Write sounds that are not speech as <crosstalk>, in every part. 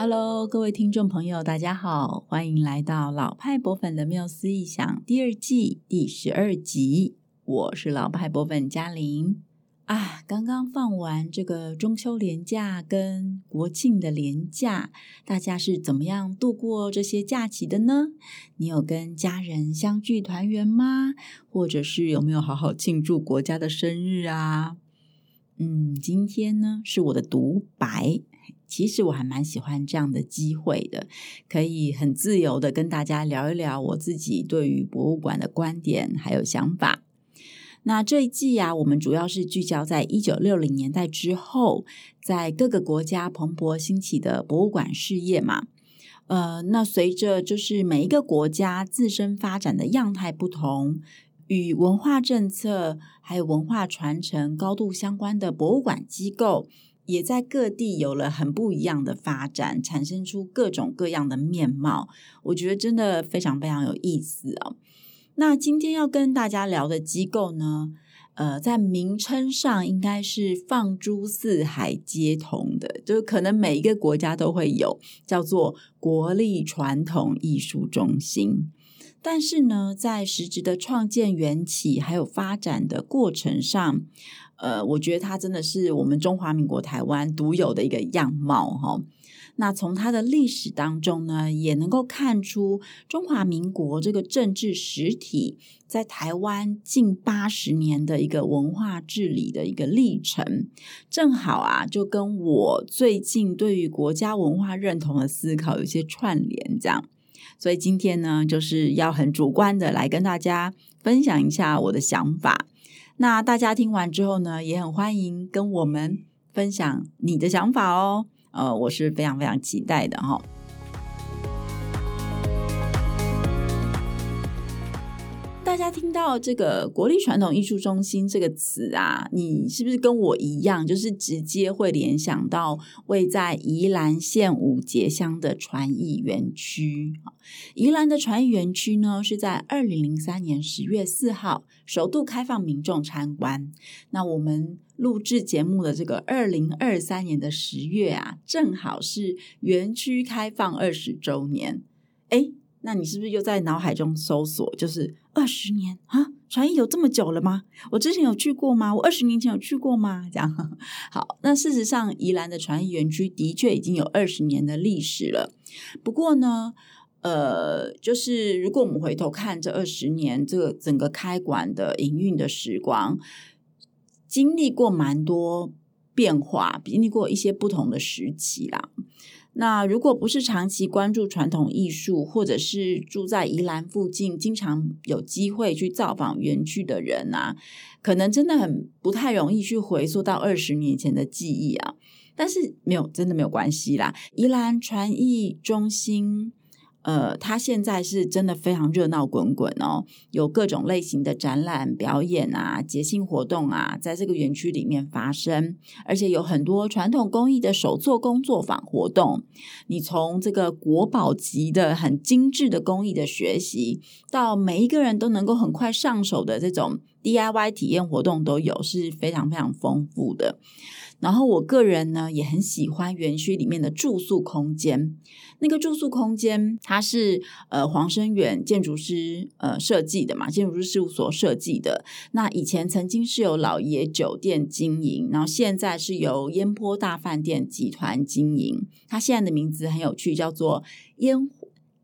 Hello，各位听众朋友，大家好，欢迎来到老派博粉的缪斯异想第二季第十二集。我是老派博粉嘉玲啊。刚刚放完这个中秋连假跟国庆的连假，大家是怎么样度过这些假期的呢？你有跟家人相聚团圆吗？或者是有没有好好庆祝国家的生日啊？嗯，今天呢是我的独白。其实我还蛮喜欢这样的机会的，可以很自由的跟大家聊一聊我自己对于博物馆的观点还有想法。那这一季啊，我们主要是聚焦在一九六零年代之后，在各个国家蓬勃兴起的博物馆事业嘛。呃，那随着就是每一个国家自身发展的样态不同，与文化政策还有文化传承高度相关的博物馆机构。也在各地有了很不一样的发展，产生出各种各样的面貌。我觉得真的非常非常有意思哦。那今天要跟大家聊的机构呢，呃，在名称上应该是放诸四海皆同的，就是可能每一个国家都会有，叫做国立传统艺术中心。但是呢，在实质的创建缘起还有发展的过程上，呃，我觉得它真的是我们中华民国台湾独有的一个样貌哈。那从它的历史当中呢，也能够看出中华民国这个政治实体在台湾近八十年的一个文化治理的一个历程，正好啊，就跟我最近对于国家文化认同的思考有些串联，这样。所以今天呢，就是要很主观的来跟大家分享一下我的想法。那大家听完之后呢，也很欢迎跟我们分享你的想法哦。呃，我是非常非常期待的哈、大家听到这个“国立传统艺术中心”这个词啊，你是不是跟我一样，就是直接会联想到位在宜兰县五结乡的传艺园区？宜兰的传艺园区呢，是在二零零三年十月四号首度开放民众参观。那我们录制节目的这个二零二三年的十月啊，正好是园区开放二十周年。诶，那你是不是又在脑海中搜索，就是二十年啊？传艺有这么久了吗？我之前有去过吗？我二十年前有去过吗？这样好。那事实上，宜兰的传艺园区的确已经有二十年的历史了。不过呢，呃，就是如果我们回头看这二十年，这个整个开馆的营运的时光，经历过蛮多变化，经历过一些不同的时期啦。那如果不是长期关注传统艺术，或者是住在宜兰附近，经常有机会去造访园区的人啊，可能真的很不太容易去回溯到二十年前的记忆啊。但是没有，真的没有关系啦，宜兰传艺中心。呃，它现在是真的非常热闹滚滚哦，有各种类型的展览、表演啊、节庆活动啊，在这个园区里面发生，而且有很多传统工艺的手作工作坊活动。你从这个国宝级的很精致的工艺的学习，到每一个人都能够很快上手的这种 DIY 体验活动都有，是非常非常丰富的。然后我个人呢也很喜欢园区里面的住宿空间。那个住宿空间它是呃黄生远建筑师呃设计的嘛，建筑师事务所设计的。那以前曾经是由老爷酒店经营，然后现在是由烟波大饭店集团经营。它现在的名字很有趣，叫做烟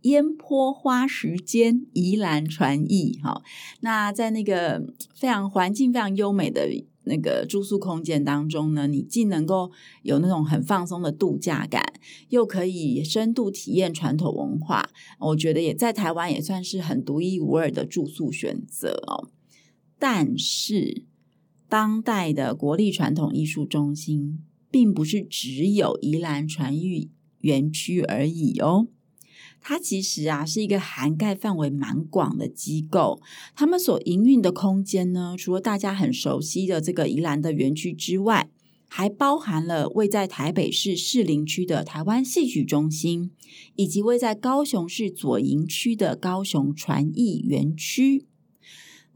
烟波花时间宜兰传艺。哈，那在那个非常环境非常优美的。那个住宿空间当中呢，你既能够有那种很放松的度假感，又可以深度体验传统文化，我觉得也在台湾也算是很独一无二的住宿选择哦。但是，当代的国立传统艺术中心并不是只有宜兰传艺园区而已哦。它其实啊是一个涵盖范围蛮广的机构，他们所营运的空间呢，除了大家很熟悉的这个宜兰的园区之外，还包含了位在台北市士林区的台湾戏曲中心，以及位在高雄市左营区的高雄传艺园区。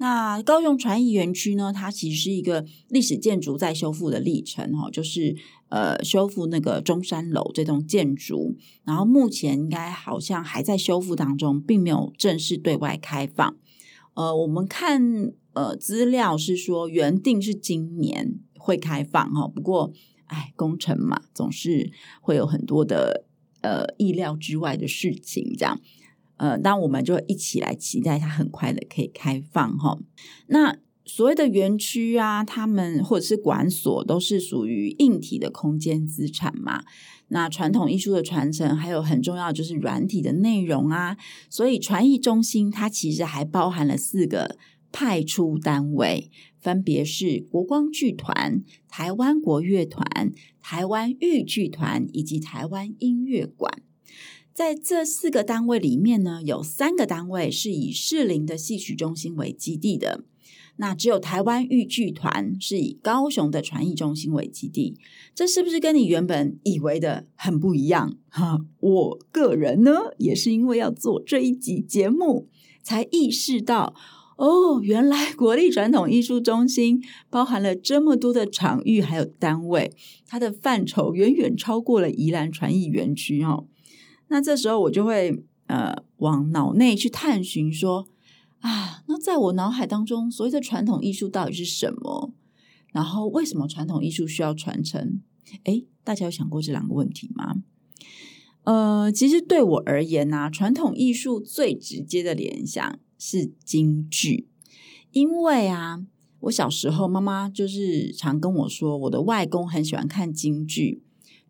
那高雄传艺园区呢，它其实是一个历史建筑在修复的历程哈，就是呃修复那个中山楼这栋建筑，然后目前应该好像还在修复当中，并没有正式对外开放。呃，我们看呃资料是说原定是今年会开放哈，不过哎工程嘛，总是会有很多的呃意料之外的事情这样。呃，那我们就一起来期待它很快的可以开放哈。那所谓的园区啊，他们或者是馆所，都是属于硬体的空间资产嘛。那传统艺术的传承，还有很重要就是软体的内容啊。所以传艺中心它其实还包含了四个派出单位，分别是国光剧团、台湾国乐团、台湾豫剧团以及台湾音乐馆。在这四个单位里面呢，有三个单位是以士林的戏曲中心为基地的，那只有台湾豫剧团是以高雄的传艺中心为基地。这是不是跟你原本以为的很不一样？哈，我个人呢，也是因为要做这一集节目，才意识到，哦，原来国立传统艺术中心包含了这么多的场域还有单位，它的范畴远远超过了宜兰传艺园区哦。那这时候我就会呃往脑内去探寻说啊，那在我脑海当中，所谓的传统艺术到底是什么？然后为什么传统艺术需要传承？诶，大家有想过这两个问题吗？呃，其实对我而言呢，传统艺术最直接的联想是京剧，因为啊，我小时候妈妈就是常跟我说，我的外公很喜欢看京剧。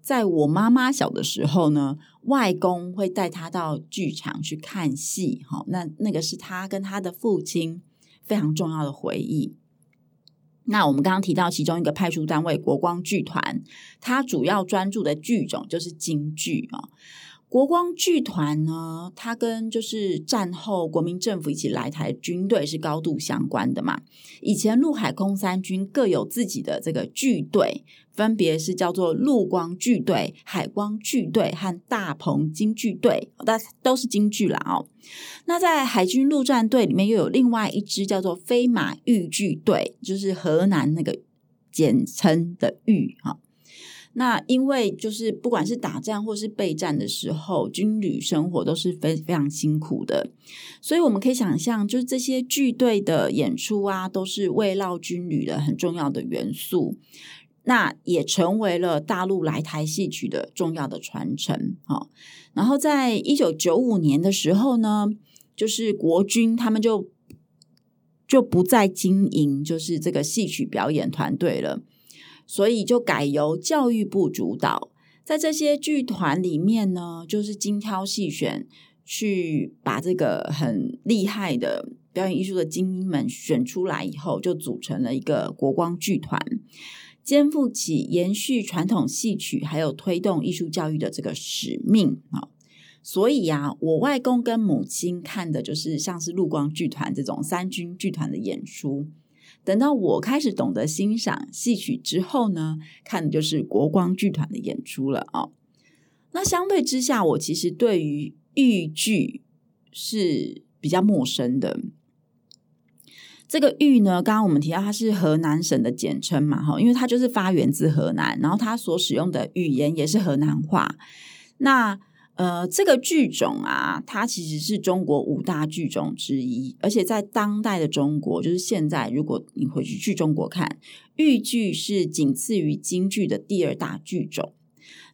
在我妈妈小的时候呢，外公会带她到剧场去看戏，哈，那那个是她跟她的父亲非常重要的回忆。那我们刚刚提到其中一个派出单位国光剧团，它主要专注的剧种就是京剧啊。国光剧团呢，它跟就是战后国民政府一起来台军队是高度相关的嘛。以前陆海空三军各有自己的这个剧队，分别是叫做陆光剧队、海光剧队和大鹏京剧队，但都是京剧啦哦。那在海军陆战队里面又有另外一支叫做飞马豫剧队，就是河南那个简称的豫哈。那因为就是不管是打仗或是备战的时候，军旅生活都是非非常辛苦的，所以我们可以想象，就是这些剧队的演出啊，都是慰劳军旅的很重要的元素。那也成为了大陆来台戏曲的重要的传承。哦，然后在一九九五年的时候呢，就是国军他们就就不再经营，就是这个戏曲表演团队了。所以就改由教育部主导，在这些剧团里面呢，就是精挑细选，去把这个很厉害的表演艺术的精英们选出来以后，就组成了一个国光剧团，肩负起延续传统戏曲还有推动艺术教育的这个使命啊。所以呀，我外公跟母亲看的就是像是陆光剧团这种三军剧团的演出。等到我开始懂得欣赏戏曲之后呢，看的就是国光剧团的演出了哦。那相对之下，我其实对于豫剧是比较陌生的。这个豫呢，刚刚我们提到它是河南省的简称嘛，哈，因为它就是发源自河南，然后它所使用的语言也是河南话。那呃，这个剧种啊，它其实是中国五大剧种之一，而且在当代的中国，就是现在，如果你回去去中国看，豫剧是仅次于京剧的第二大剧种。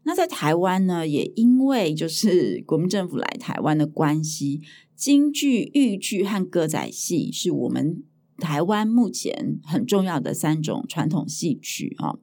那在台湾呢，也因为就是国民政府来台湾的关系，京剧、豫剧和歌仔戏是我们台湾目前很重要的三种传统戏曲啊。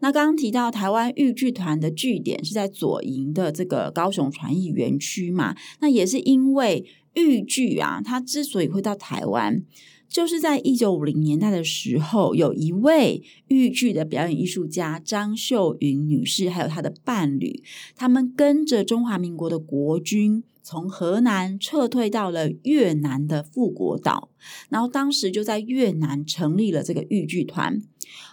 那刚刚提到台湾豫剧团的据点是在左营的这个高雄传艺园区嘛？那也是因为豫剧啊，它之所以会到台湾，就是在一九五零年代的时候，有一位豫剧的表演艺术家张秀云女士，还有她的伴侣，他们跟着中华民国的国军从河南撤退到了越南的富国岛，然后当时就在越南成立了这个豫剧团。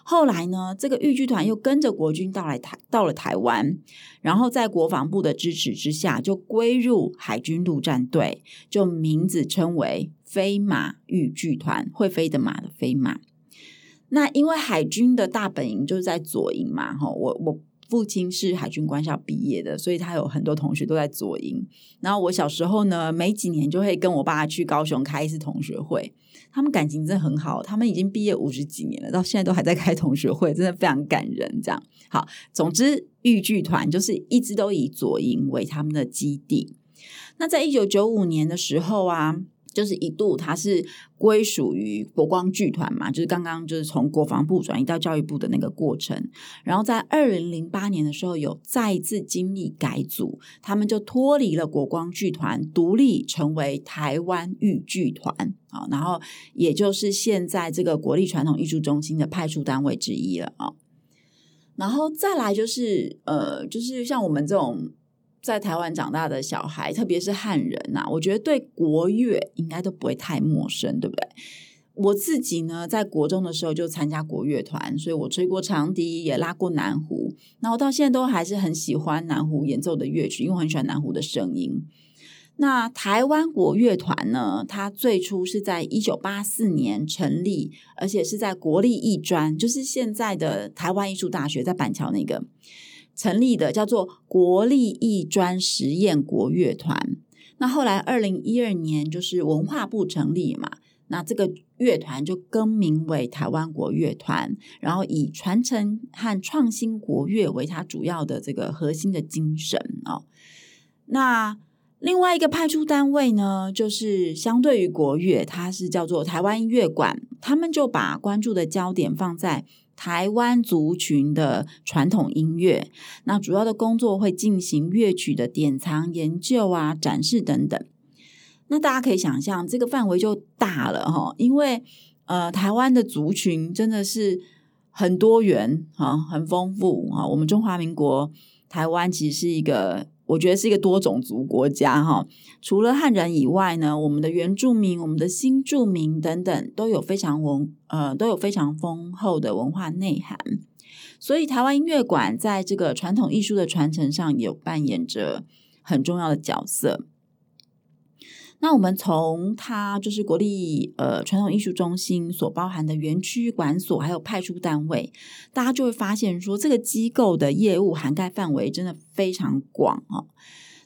后来呢，这个豫剧团又跟着国军到来台，到了台湾，然后在国防部的支持之下，就归入海军陆战队，就名字称为飞马豫剧团，会飞的马的飞马。那因为海军的大本营就是在左营嘛，哈，我我。父亲是海军官校毕业的，所以他有很多同学都在左营。然后我小时候呢，每几年就会跟我爸去高雄开一次同学会，他们感情真的很好。他们已经毕业五十几年了，到现在都还在开同学会，真的非常感人。这样好，总之豫剧团就是一直都以左营为他们的基地。那在一九九五年的时候啊。就是一度，它是归属于国光剧团嘛，就是刚刚就是从国防部转移到教育部的那个过程。然后在二零零八年的时候，有再次经历改组，他们就脱离了国光剧团，独立成为台湾豫剧团啊。然后也就是现在这个国立传统艺术中心的派出单位之一了啊。然后再来就是呃，就是像我们这种。在台湾长大的小孩，特别是汉人呐、我觉得对国乐应该都不会太陌生，对不对？我自己呢，在国中的时候就参加国乐团，所以我吹过长笛，也拉过南胡，然后到现在都还是很喜欢南胡演奏的乐曲，因为我很喜欢南胡的声音。那台湾国乐团呢，它最初是在一九八四年成立，而且是在国立艺专，就是现在的台湾艺术大学，在板桥那个。成立的叫做国立艺专实验国乐团，那后来二零一二年就是文化部成立嘛，那这个乐团就更名为台湾国乐团，然后以传承和创新国乐为它主要的这个核心的精神哦。那另外一个派出单位呢，就是相对于国乐，它是叫做台湾音乐馆，他们就把关注的焦点放在。台湾族群的传统音乐，那主要的工作会进行乐曲的典藏、研究啊、展示等等。那大家可以想象，这个范围就大了哈，因为呃，台湾的族群真的是很多元啊，很丰富啊。我们中华民国台湾其实是一个。我觉得是一个多种族国家哈，除了汉人以外呢，我们的原住民、我们的新住民等等，都有非常文呃都有非常丰厚的文化内涵。所以，台湾音乐馆在这个传统艺术的传承上，有扮演着很重要的角色。那我们从它就是国立呃传统艺术中心所包含的园区管所，还有派出单位，大家就会发现说，这个机构的业务涵盖范围真的非常广哦。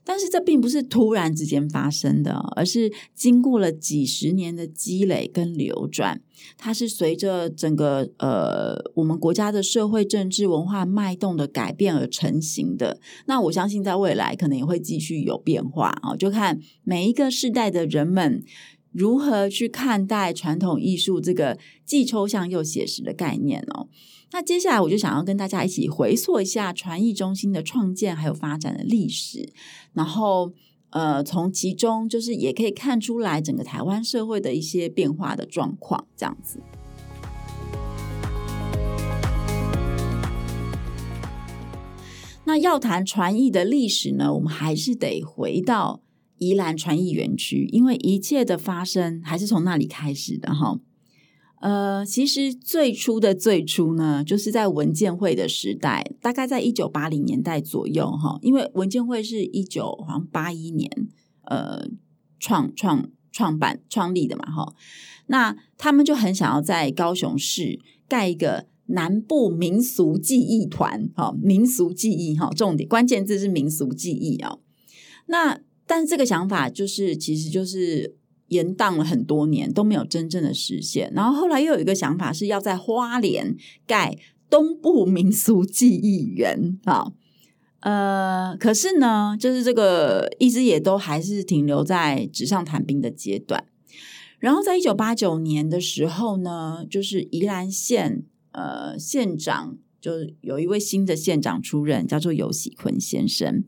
但是这并不是突然之间发生的，而是经过了几十年的积累跟流转。它是随着整个呃我们国家的社会、政治、文化脉动的改变而成型的。那我相信在未来可能也会继续有变化啊，就看每一个世代的人们如何去看待传统艺术这个既抽象又写实的概念哦。那接下来我就想要跟大家一起回溯一下传艺中心的创建还有发展的历史，然后呃，从其中就是也可以看出来整个台湾社会的一些变化的状况，这样子。那要谈传艺的历史呢，我们还是得回到宜兰传艺园区，因为一切的发生还是从那里开始的哈。呃，其实最初的最初呢，就是在文建会的时代，大概在一九八零年代左右哈。因为文建会是一九好像八一年呃创创创办创立的嘛哈。那他们就很想要在高雄市盖一个南部民俗记忆团，哈，民俗记忆哈，重点关键字是民俗记忆啊。那但是这个想法就是，其实就是。延宕了很多年都没有真正的实现，然后后来又有一个想法是要在花莲盖东部民俗记忆园啊，呃，可是呢，就是这个一直也都还是停留在纸上谈兵的阶段。然后在一九八九年的时候呢，就是宜兰县呃县长。就有一位新的县长出任，叫做游喜坤先生。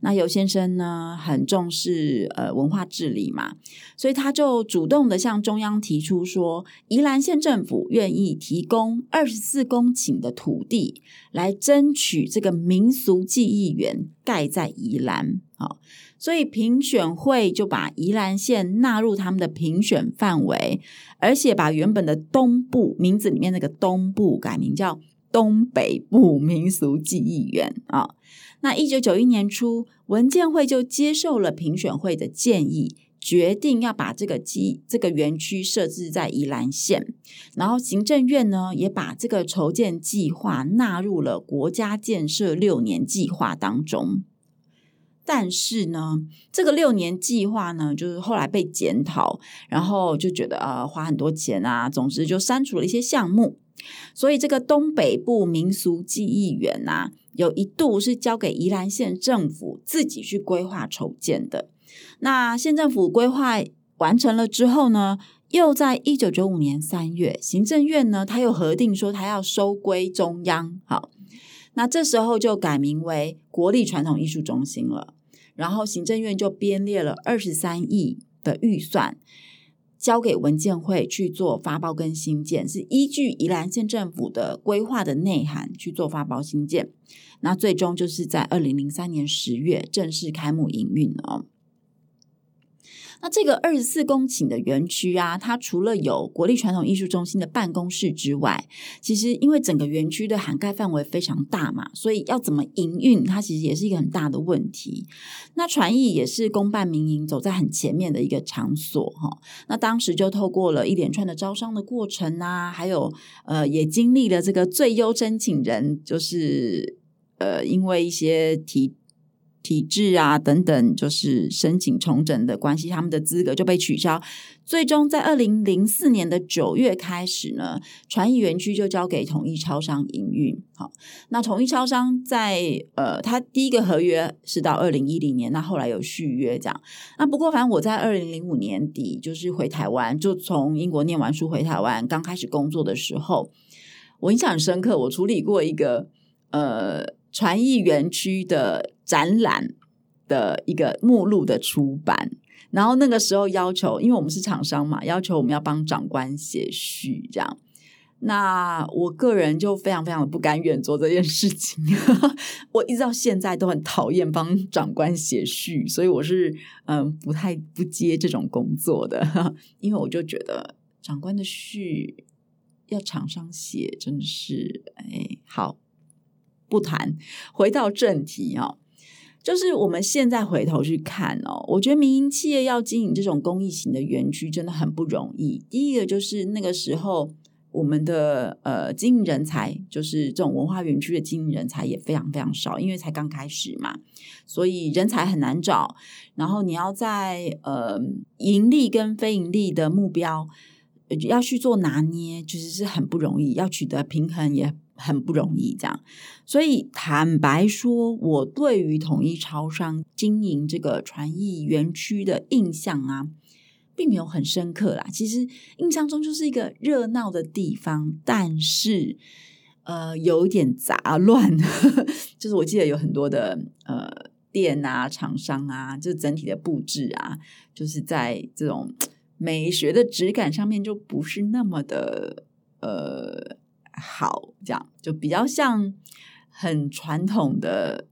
那游先生呢，很重视呃文化治理嘛，所以他就主动的向中央提出说，宜兰县政府愿意提供二十四公顷的土地，来争取这个民俗记忆园盖在宜兰。好，所以评选会就把宜兰县纳入他们的评选范围，而且把原本的东部名字里面那个东部改名叫东北部民俗记忆园啊。那一九九一年初，文建会就接受了评选会的建议，决定要把这个基这个园区设置在宜兰县，然后行政院呢也把这个筹建计划纳入了国家建设六年计划当中。但是呢，这个六年计划呢，就是后来被检讨，然后就觉得呃花很多钱啊，总之就删除了一些项目。所以这个东北部民俗记忆园啊，有一度是交给宜兰县政府自己去规划筹建的。那县政府规划完成了之后呢，又在一九九五年三月，行政院呢他又核定说他要收归中央。好，那这时候就改名为国立传统艺术中心了。然后行政院就编列了二十三亿的预算，交给文建会去做发包跟新建，是依据宜兰县政府的规划的内涵去做发包新建。那最终就是在二零零三年十月正式开幕营运哦。那这个二十四公顷的园区啊，它除了有国立传统艺术中心的办公室之外，其实因为整个园区的涵盖范围非常大嘛，所以要怎么营运，它其实也是一个很大的问题。那传艺也是公办民营走在很前面的一个场所哈。那当时就透过了一连串的招商的过程啊，还有呃，也经历了这个最优申请人，就是呃，因为一些提。体制啊等等，就是申请重整的关系，他们的资格就被取消。最终在二零零四年的九月开始呢，传艺园区就交给统一超商营运。好，那统一超商在呃，他第一个合约是到二零一零年，那后来有续约这样。那不过反正我在二零零五年底就是回台湾，就从英国念完书回台湾，刚开始工作的时候，我印象很深刻，我处理过一个呃。传艺园区的展览的一个目录的出版，然后那个时候要求，因为我们是厂商嘛，要求我们要帮长官写序，这样。那我个人就非常非常的不甘愿做这件事情，<laughs> 我一直到现在都很讨厌帮长官写序，所以我是嗯不太不接这种工作的，<laughs> 因为我就觉得长官的序要厂商写，真的是哎好。不谈，回到正题哦，就是我们现在回头去看哦，我觉得民营企业要经营这种公益型的园区真的很不容易。第一个就是那个时候我们的呃经营人才，就是这种文化园区的经营人才也非常非常少，因为才刚开始嘛，所以人才很难找。然后你要在呃盈利跟非盈利的目标要去做拿捏，其实是很不容易，要取得平衡也。很不容易，这样，所以坦白说，我对于统一超商经营这个传艺园区的印象啊，并没有很深刻啦。其实印象中就是一个热闹的地方，但是呃，有一点杂乱，<laughs> 就是我记得有很多的呃店啊、厂商啊，就整体的布置啊，就是在这种 <tsk> 美学的质感上面就不是那么的呃。好，这样就比较像很传统的，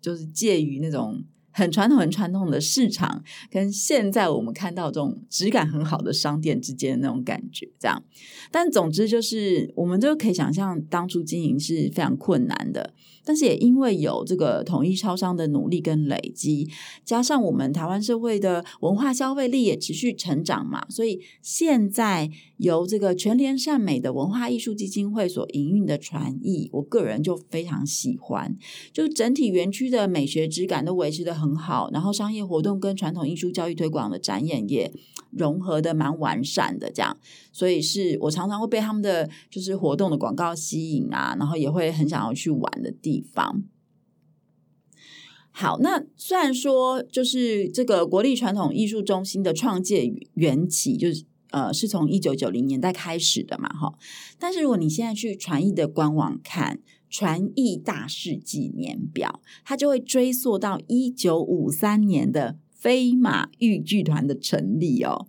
就是介于那种。很传统、很传统的市场，跟现在我们看到这种质感很好的商店之间的那种感觉，这样。但总之就是，我们都可以想象，当初经营是非常困难的。但是也因为有这个统一超商的努力跟累积，加上我们台湾社会的文化消费力也持续成长嘛，所以现在由这个全联善美的文化艺术基金会所营运的传艺，我个人就非常喜欢，就整体园区的美学质感都维持得很。很好，然后商业活动跟传统艺术教育推广的展演也融合的蛮完善的，这样，所以是我常常会被他们的就是活动的广告吸引啊，然后也会很想要去玩的地方。好，那虽然说就是这个国立传统艺术中心的创建缘起，就是呃是从一九九零年代开始的嘛，哈，但是如果你现在去传艺的官网看。传艺大事纪年表，它就会追溯到一九五三年的飞马豫剧团的成立哦。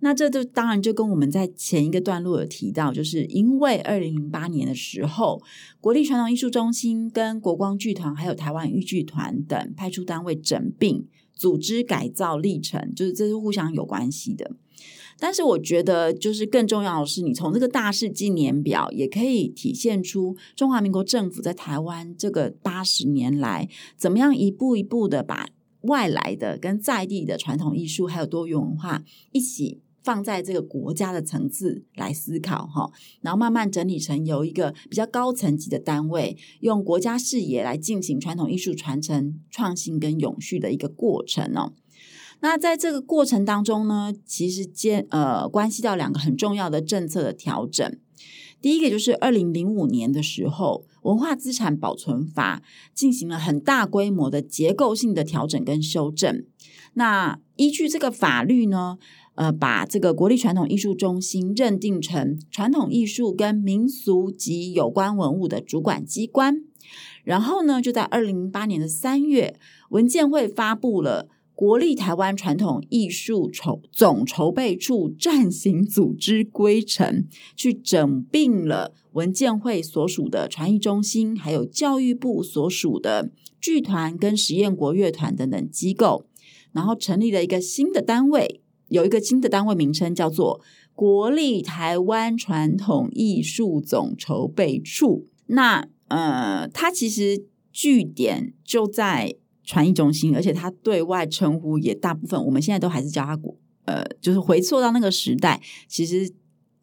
那这就当然就跟我们在前一个段落有提到，就是因为二零零八年的时候，国立传统艺术中心跟国光剧团还有台湾豫剧团等派出单位整并、组织改造历程，就是这是互相有关系的。但是我觉得，就是更重要的是，你从这个大事纪年表也可以体现出中华民国政府在台湾这个八十年来，怎么样一步一步的把外来的跟在地的传统艺术还有多元文化一起。放在这个国家的层次来思考哈，然后慢慢整理成由一个比较高层级的单位，用国家视野来进行传统艺术传承、创新跟永续的一个过程哦。那在这个过程当中呢，其实间呃关系到两个很重要的政策的调整。第一个就是二零零五年的时候，文化资产保存法进行了很大规模的结构性的调整跟修正。那依据这个法律呢，呃，把这个国立传统艺术中心认定成传统艺术跟民俗及有关文物的主管机关，然后呢，就在二零零八年的三月，文建会发布了国立台湾传统艺术筹总筹备处暂行组织规程，去整并了文建会所属的传艺中心，还有教育部所属的剧团跟实验国乐团等等机构，然后成立了一个新的单位。有一个新的单位名称叫做国立台湾传统艺术总筹备处。那呃，它其实据点就在传艺中心，而且他对外称呼也大部分，我们现在都还是叫他国，呃，就是回溯到那个时代，其实。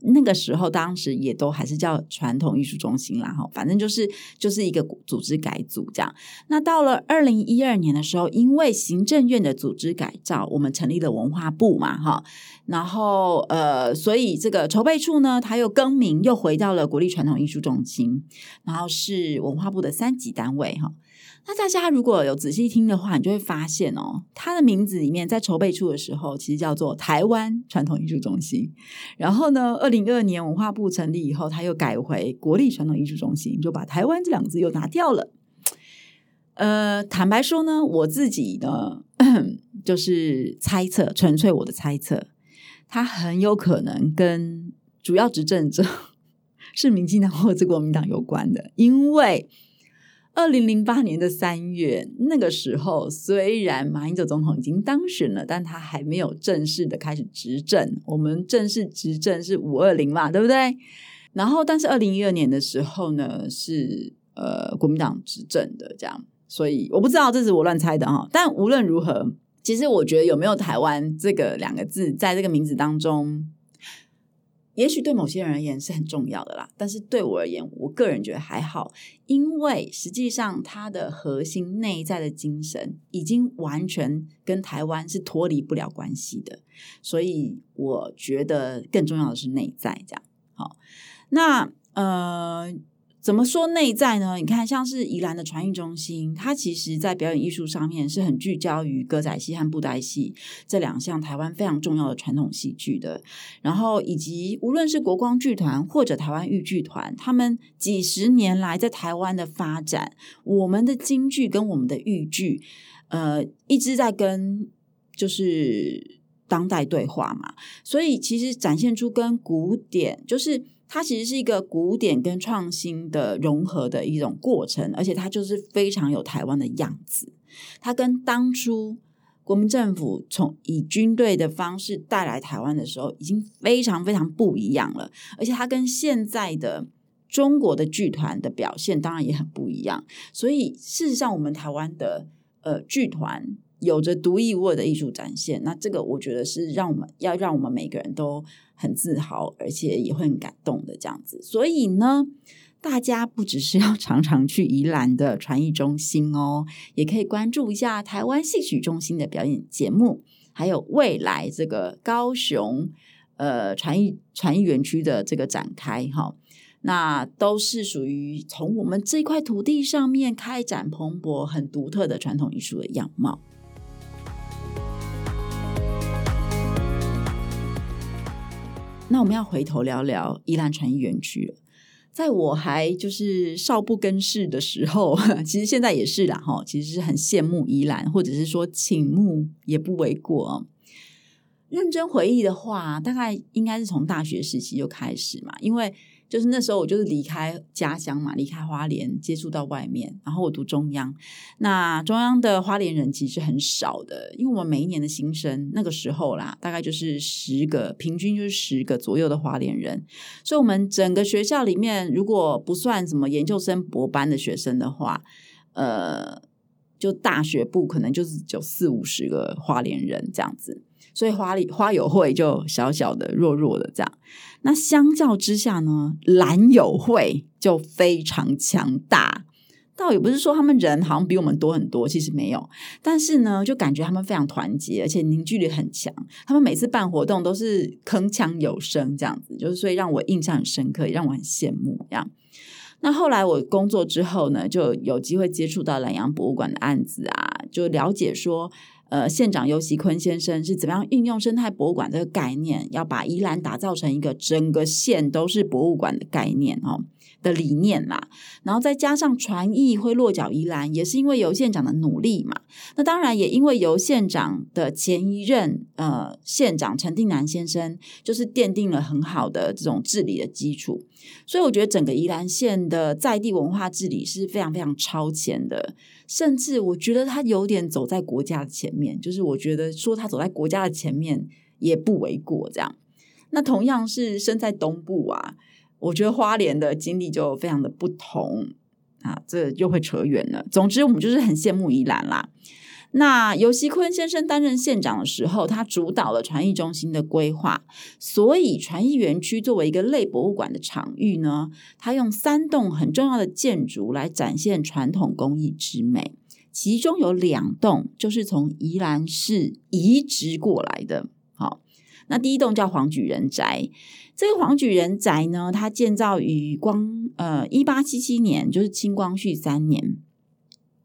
那个时候，当时也都还是叫传统艺术中心啦，哈，反正就是就是一个组织改组这样。那到了二零一二年的时候，因为行政院的组织改造，我们成立了文化部嘛，哈，然后呃，所以这个筹备处呢，它又更名，又回到了国立传统艺术中心，然后是文化部的三级单位，哈。那大家如果有仔细听的话，你就会发现哦，它的名字里面在筹备处的时候，其实叫做台湾传统艺术中心。然后呢，二零二二年文化部成立以后，它又改回国立传统艺术中心，就把台湾这两个字又拿掉了。呃，坦白说呢，我自己呢，<coughs> 就是猜测，纯粹我的猜测，它很有可能跟主要执政者 <laughs> 是民进党或者国民党有关的，因为。二零零八年的三月，那个时候虽然马英九总统已经当选了，但他还没有正式的开始执政。我们正式执政是五二零嘛，对不对？然后，但是二零一二年的时候呢，是呃国民党执政的这样，所以我不知道，这是我乱猜的哈。但无论如何，其实我觉得有没有台湾这个两个字在这个名字当中。也许对某些人而言是很重要的啦，但是对我而言，我个人觉得还好，因为实际上它的核心内在的精神已经完全跟台湾是脱离不了关系的，所以我觉得更重要的是内在这样。好，那呃。怎么说内在呢？你看，像是宜兰的传艺中心，它其实在表演艺术上面是很聚焦于歌仔戏和布袋戏这两项台湾非常重要的传统戏剧的。然后，以及无论是国光剧团或者台湾豫剧团，他们几十年来在台湾的发展，我们的京剧跟我们的豫剧，呃，一直在跟就是当代对话嘛。所以，其实展现出跟古典就是。它其实是一个古典跟创新的融合的一种过程，而且它就是非常有台湾的样子。它跟当初国民政府从以军队的方式带来台湾的时候，已经非常非常不一样了。而且它跟现在的中国的剧团的表现当然也很不一样。所以事实上，我们台湾的呃剧团。有着独一无二的艺术展现，那这个我觉得是让我们要让我们每个人都很自豪，而且也会很感动的这样子。所以呢，大家不只是要常常去宜兰的传艺中心哦，也可以关注一下台湾戏曲中心的表演节目，还有未来这个高雄呃传艺传艺园区的这个展开哈，那都是属于从我们这块土地上面开展蓬勃、很独特的传统艺术的样貌。那我们要回头聊聊宜兰传艺园区了。在我还就是少不更事的时候，<laughs> 其实现在也是啦哈，其实是很羡慕宜兰，或者是说倾慕也不为过。认真回忆的话，大概应该是从大学时期就开始嘛，因为。就是那时候，我就是离开家乡嘛，离开花莲，接触到外面。然后我读中央，那中央的花莲人其实很少的，因为我们每一年的新生那个时候啦，大概就是十个，平均就是十个左右的花莲人。所以，我们整个学校里面，如果不算什么研究生博班的学生的话，呃，就大学部可能就是就四五十个花莲人这样子。所以花里花友会就小小的弱弱的这样，那相较之下呢，兰友会就非常强大。倒也不是说他们人好像比我们多很多，其实没有，但是呢，就感觉他们非常团结，而且凝聚力很强。他们每次办活动都是铿锵有声这样子，就是所以让我印象很深刻，也让我很羡慕这样。那后来我工作之后呢，就有机会接触到兰阳博物馆的案子啊，就了解说。呃，县长游锡堃先生是怎么样运用生态博物馆这个概念，要把宜兰打造成一个整个县都是博物馆的概念哦的理念啦。然后再加上传艺会落脚宜兰，也是因为尤县长的努力嘛。那当然也因为尤县长的前一任呃县长陈定南先生，就是奠定了很好的这种治理的基础。所以我觉得整个宜兰县的在地文化治理是非常非常超前的。甚至我觉得他有点走在国家的前面，就是我觉得说他走在国家的前面也不为过。这样，那同样是身在东部啊，我觉得花莲的经历就非常的不同啊，这又会扯远了。总之，我们就是很羡慕宜兰啦。那游锡坤先生担任县长的时候，他主导了传艺中心的规划，所以传艺园区作为一个类博物馆的场域呢，他用三栋很重要的建筑来展现传统工艺之美，其中有两栋就是从宜兰市移植过来的。好，那第一栋叫黄举人宅，这个黄举人宅呢，它建造于光呃一八七七年，就是清光绪三年。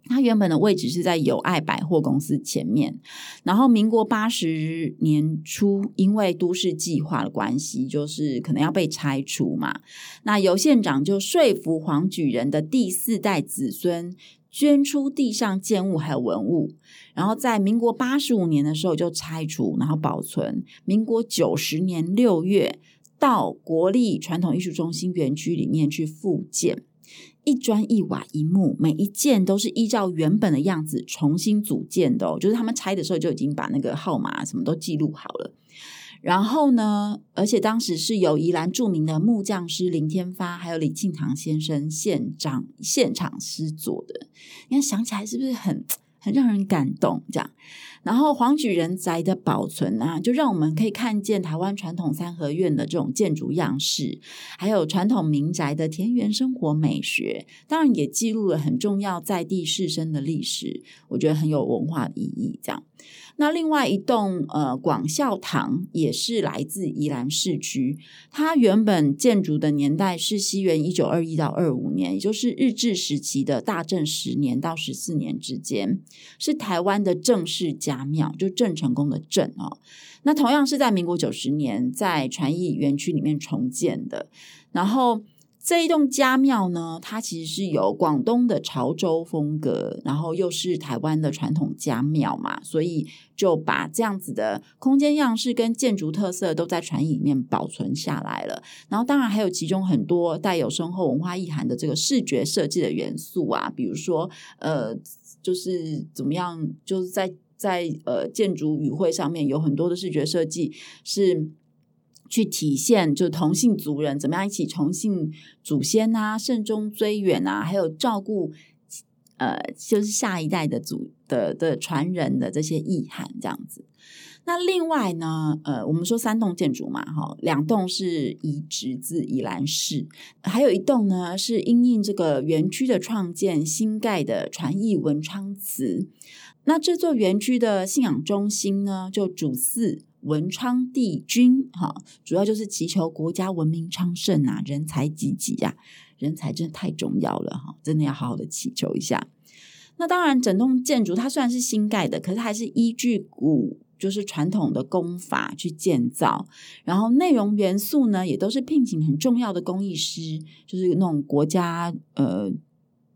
它原本的位置是在友爱百货公司前面，然后民国八十年初，因为都市计划的关系，就是可能要被拆除嘛。那游县长就说服黄举人的第四代子孙捐出地上建物还有文物，然后在民国八十五年的时候就拆除，然后保存。民国九十年六月到国立传统艺术中心园区里面去复建。一砖一瓦一木，每一件都是依照原本的样子重新组建的哦。就是他们拆的时候就已经把那个号码什么都记录好了。然后呢，而且当时是由宜兰著名的木匠师林天发，还有李庆堂先生现场现场施作的。你看想起来是不是很很让人感动？这样。然后黄举人宅的保存啊，就让我们可以看见台湾传统三合院的这种建筑样式，还有传统民宅的田园生活美学，当然也记录了很重要在地士绅的历史，我觉得很有文化意义。这样。那另外一栋呃广孝堂也是来自宜兰市区，它原本建筑的年代是西元一九二一到二五年，也就是日治时期的大正十年到十四年之间，是台湾的郑氏家庙，就郑成功的郑哦。那同样是在民国九十年在传艺园区里面重建的，然后。这一栋家庙呢，它其实是有广东的潮州风格，然后又是台湾的传统家庙嘛，所以就把这样子的空间样式跟建筑特色都在传艺里面保存下来了。然后当然还有其中很多带有深厚文化意涵的这个视觉设计的元素啊，比如说呃，就是怎么样，就是在在呃建筑语汇上面有很多的视觉设计是。去体现就同姓族人怎么样一起重信祖先啊，慎终追远啊，还有照顾呃，就是下一代的祖的的传人的这些意涵这样子。那另外呢，呃，我们说三栋建筑嘛，哈，两栋是移植自宜兰市，还有一栋呢是因应这个园区的创建新盖的传艺文昌祠。那这座园区的信仰中心呢，就主祀文昌帝君，哈，主要就是祈求国家文明昌盛啊，人才济济呀，人才真的太重要了哈，真的要好好的祈求一下。那当然，整栋建筑它虽然是新盖的，可是还是依据古就是传统的工法去建造，然后内容元素呢，也都是聘请很重要的工艺师，就是那种国家呃。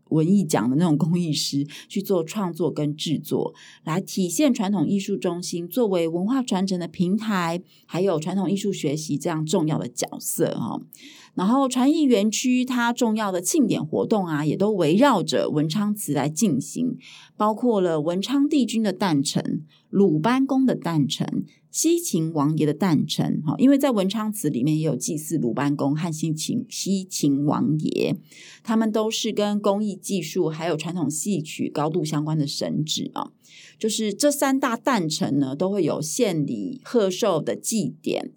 文艺奖的那种工艺师去做创作跟制作，来体现传统艺术中心作为文化传承的平台，还有传统艺术学习这样重要的角色哈。然后传艺园区它重要的庆典活动啊，也都围绕着文昌祠来进行，包括了文昌帝君的诞辰、鲁班公的诞辰。西秦王爷的诞辰，哈，因为在文昌祠里面也有祭祀鲁班公和西秦西秦王爷，他们都是跟工艺技术还有传统戏曲高度相关的神祇啊。就是这三大诞辰呢，都会有献礼贺寿的祭典。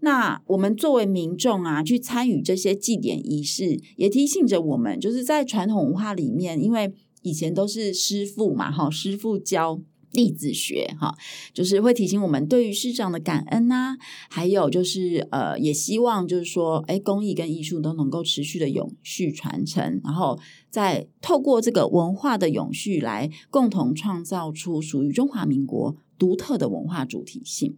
那我们作为民众啊，去参与这些祭典仪式，也提醒着我们，就是在传统文化里面，因为以前都是师父嘛，哈，师父教。弟子学哈，就是会提醒我们对于师长的感恩呐、啊，还有就是呃，也希望就是说，哎，工艺跟艺术都能够持续的永续传承，然后再透过这个文化的永续来共同创造出属于中华民国独特的文化主体性。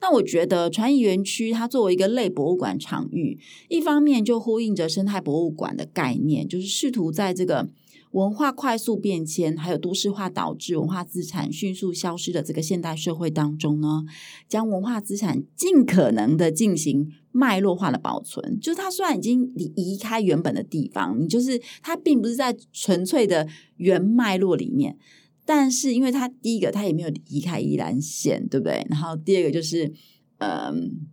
那我觉得传艺园区它作为一个类博物馆场域，一方面就呼应着生态博物馆的概念，就是试图在这个。文化快速变迁，还有都市化导致文化资产迅速消失的这个现代社会当中呢，将文化资产尽可能的进行脉络化的保存。就是它虽然已经离离开原本的地方，你就是它并不是在纯粹的原脉络里面，但是因为它第一个它也没有离开宜兰县，对不对？然后第二个就是，嗯，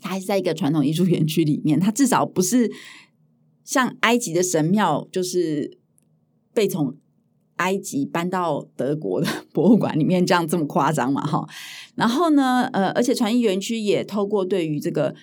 它还是在一个传统艺术园区里面，它至少不是像埃及的神庙，就是。被从埃及搬到德国的 <laughs> 博物馆里面，这样这么夸张嘛？哈，然后呢，呃，而且传艺园区也透过对于这个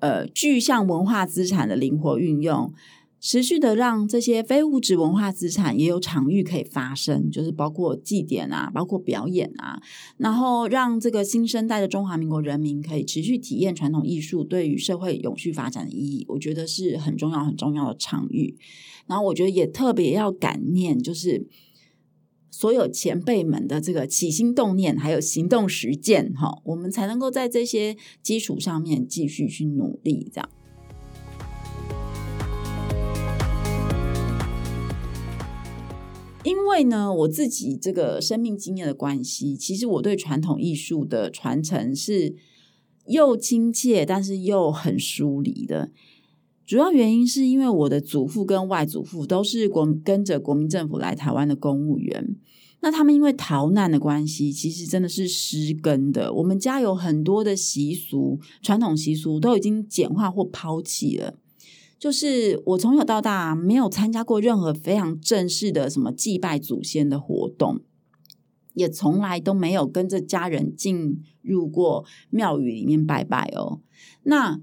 呃具象文化资产的灵活运用，持续的让这些非物质文化资产也有场域可以发生，就是包括祭典啊，包括表演啊，然后让这个新生代的中华民国人民可以持续体验传统艺术对于社会永续发展的意义，我觉得是很重要很重要的场域。然后我觉得也特别要感念，就是所有前辈们的这个起心动念，还有行动实践，哈，我们才能够在这些基础上面继续去努力，这样。因为呢，我自己这个生命经验的关系，其实我对传统艺术的传承是又亲切，但是又很疏离的。主要原因是因为我的祖父跟外祖父都是国跟着国民政府来台湾的公务员，那他们因为逃难的关系，其实真的是失根的。我们家有很多的习俗、传统习俗都已经简化或抛弃了。就是我从小到大没有参加过任何非常正式的什么祭拜祖先的活动，也从来都没有跟着家人进入过庙宇里面拜拜哦。那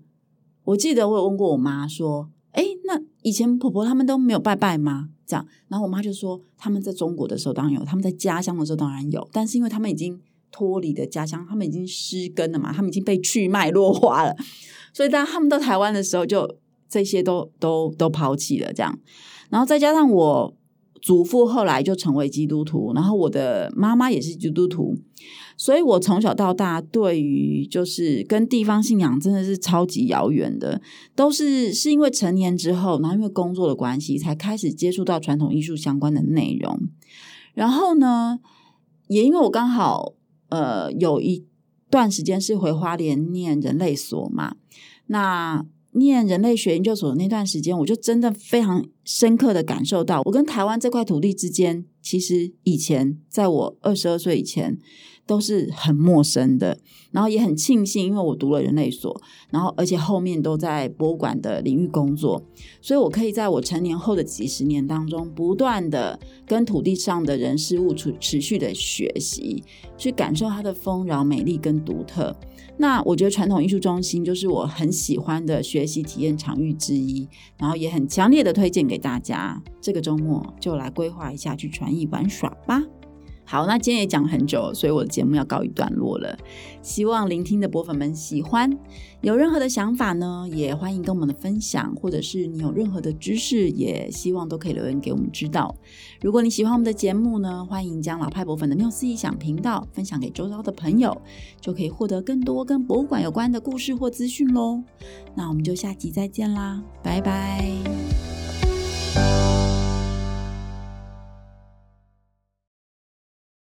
我记得我有问过我妈说：“哎，那以前婆婆他们都没有拜拜吗？”这样，然后我妈就说：“他们在中国的时候当然有，他们在家乡的时候当然有，但是因为他们已经脱离了家乡，他们已经失根了嘛，他们已经被去脉落化了，所以当他们到台湾的时候，就这些都都都抛弃了。这样，然后再加上我祖父后来就成为基督徒，然后我的妈妈也是基督徒。”所以，我从小到大对于就是跟地方信仰真的是超级遥远的，都是是因为成年之后，然后因为工作的关系，才开始接触到传统艺术相关的内容。然后呢，也因为我刚好呃有一段时间是回花莲念人类所嘛，那念人类学研究所的那段时间，我就真的非常深刻的感受到，我跟台湾这块土地之间，其实以前在我二十二岁以前。都是很陌生的，然后也很庆幸，因为我读了人类所，然后而且后面都在博物馆的领域工作，所以我可以在我成年后的几十年当中，不断的跟土地上的人事物持持续的学习，去感受它的丰饶、美丽跟独特。那我觉得传统艺术中心就是我很喜欢的学习体验场域之一，然后也很强烈的推荐给大家。这个周末就来规划一下去传艺玩耍吧。好，那今天也讲很久，所以我的节目要告一段落了。希望聆听的博粉们喜欢，有任何的想法呢，也欢迎跟我们的分享，或者是你有任何的知识，也希望都可以留言给我们知道。如果你喜欢我们的节目呢，欢迎将老派博粉的缪斯异想频道分享给周遭的朋友，就可以获得更多跟博物馆有关的故事或资讯喽。那我们就下集再见啦，拜拜。